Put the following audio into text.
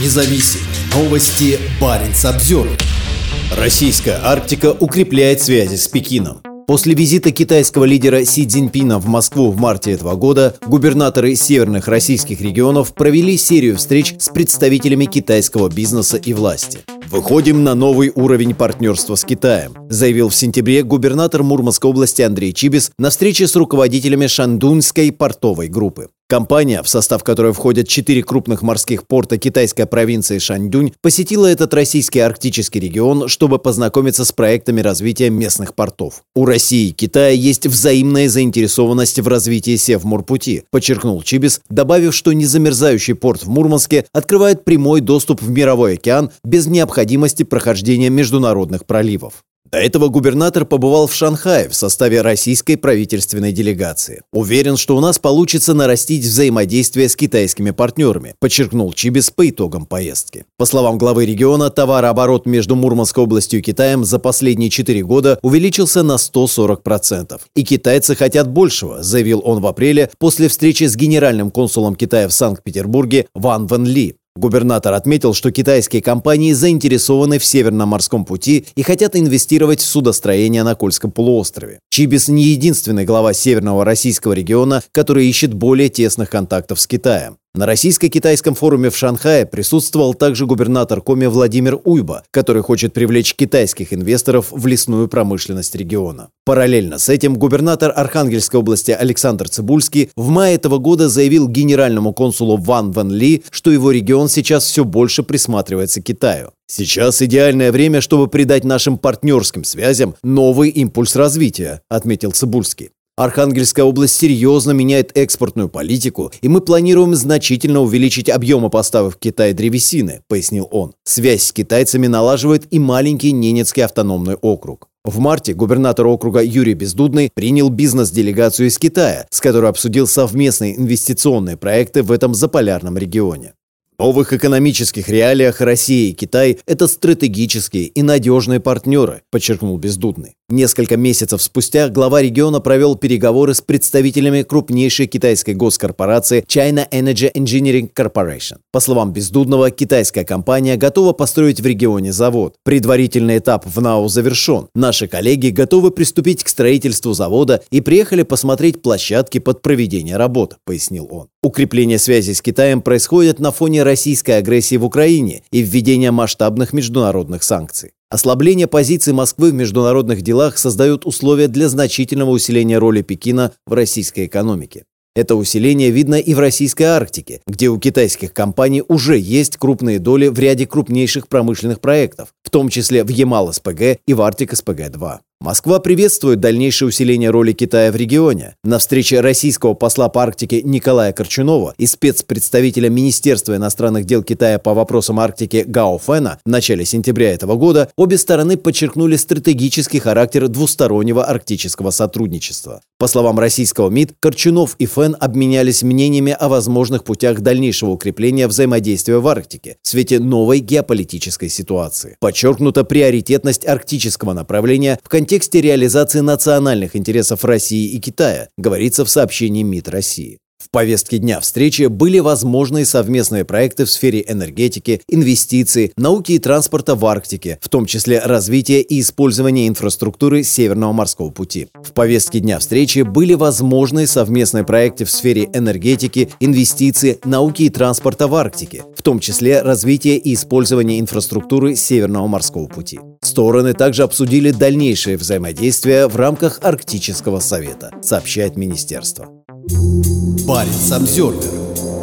независим. Новости Баренц обзор. Российская Арктика укрепляет связи с Пекином. После визита китайского лидера Си Цзиньпина в Москву в марте этого года губернаторы северных российских регионов провели серию встреч с представителями китайского бизнеса и власти. «Выходим на новый уровень партнерства с Китаем», заявил в сентябре губернатор Мурманской области Андрей Чибис на встрече с руководителями Шандунской портовой группы. Компания, в состав которой входят четыре крупных морских порта китайской провинции Шаньдунь, посетила этот российский арктический регион, чтобы познакомиться с проектами развития местных портов. У России и Китая есть взаимная заинтересованность в развитии Севморпути, подчеркнул Чибис, добавив, что незамерзающий порт в Мурманске открывает прямой доступ в мировой океан без необходимости прохождения международных проливов. До этого губернатор побывал в Шанхае в составе российской правительственной делегации. Уверен, что у нас получится нарастить взаимодействие с китайскими партнерами, подчеркнул Чибис по итогам поездки. По словам главы региона, товарооборот между Мурманской областью и Китаем за последние 4 года увеличился на 140%. И китайцы хотят большего, заявил он в апреле после встречи с генеральным консулом Китая в Санкт-Петербурге Ван Вен Ли. Губернатор отметил, что китайские компании заинтересованы в Северном морском пути и хотят инвестировать в судостроение на Кольском полуострове. Чибис не единственный глава Северного российского региона, который ищет более тесных контактов с Китаем. На российско-китайском форуме в Шанхае присутствовал также губернатор Коми Владимир Уйба, который хочет привлечь китайских инвесторов в лесную промышленность региона. Параллельно с этим губернатор Архангельской области Александр Цибульский в мае этого года заявил генеральному консулу Ван Вен Ли, что его регион сейчас все больше присматривается Китаю. «Сейчас идеальное время, чтобы придать нашим партнерским связям новый импульс развития», отметил Цибульский. Архангельская область серьезно меняет экспортную политику, и мы планируем значительно увеличить объемы поставок в Китай древесины, пояснил он. Связь с китайцами налаживает и маленький Ненецкий автономный округ. В марте губернатор округа Юрий Бездудный принял бизнес-делегацию из Китая, с которой обсудил совместные инвестиционные проекты в этом заполярном регионе. В новых экономических реалиях Россия и Китай – это стратегические и надежные партнеры, подчеркнул Бездудный. Несколько месяцев спустя глава региона провел переговоры с представителями крупнейшей китайской госкорпорации China Energy Engineering Corporation. По словам Бездудного, китайская компания готова построить в регионе завод. Предварительный этап в НАУ завершен. Наши коллеги готовы приступить к строительству завода и приехали посмотреть площадки под проведение работ, пояснил он. Укрепление связи с Китаем происходит на фоне российской агрессии в Украине и введения масштабных международных санкций. Ослабление позиций Москвы в международных делах создает условия для значительного усиления роли Пекина в российской экономике. Это усиление видно и в российской Арктике, где у китайских компаний уже есть крупные доли в ряде крупнейших промышленных проектов, в том числе в Ямал-СПГ и в Арктик-СПГ-2. Москва приветствует дальнейшее усиление роли Китая в регионе. На встрече российского посла по Арктике Николая Корчунова и спецпредставителя Министерства иностранных дел Китая по вопросам Арктики Гао Фэна в начале сентября этого года обе стороны подчеркнули стратегический характер двустороннего арктического сотрудничества. По словам российского МИД, Корчунов и Фэн обменялись мнениями о возможных путях дальнейшего укрепления взаимодействия в Арктике в свете новой геополитической ситуации. Подчеркнута приоритетность арктического направления в контексте контексте реализации национальных интересов России и Китая, говорится в сообщении МИД России. В повестке дня встречи были возможные совместные проекты в сфере энергетики, инвестиций, науки и транспорта в Арктике, в том числе развитие и использование инфраструктуры Северного морского пути. В повестке дня встречи были возможные совместные проекты в сфере энергетики, инвестиций, науки и транспорта в Арктике, в том числе развитие и использование инфраструктуры Северного морского пути. Стороны также обсудили дальнейшее взаимодействие в рамках Арктического совета, сообщает министерство. Парень Обзервер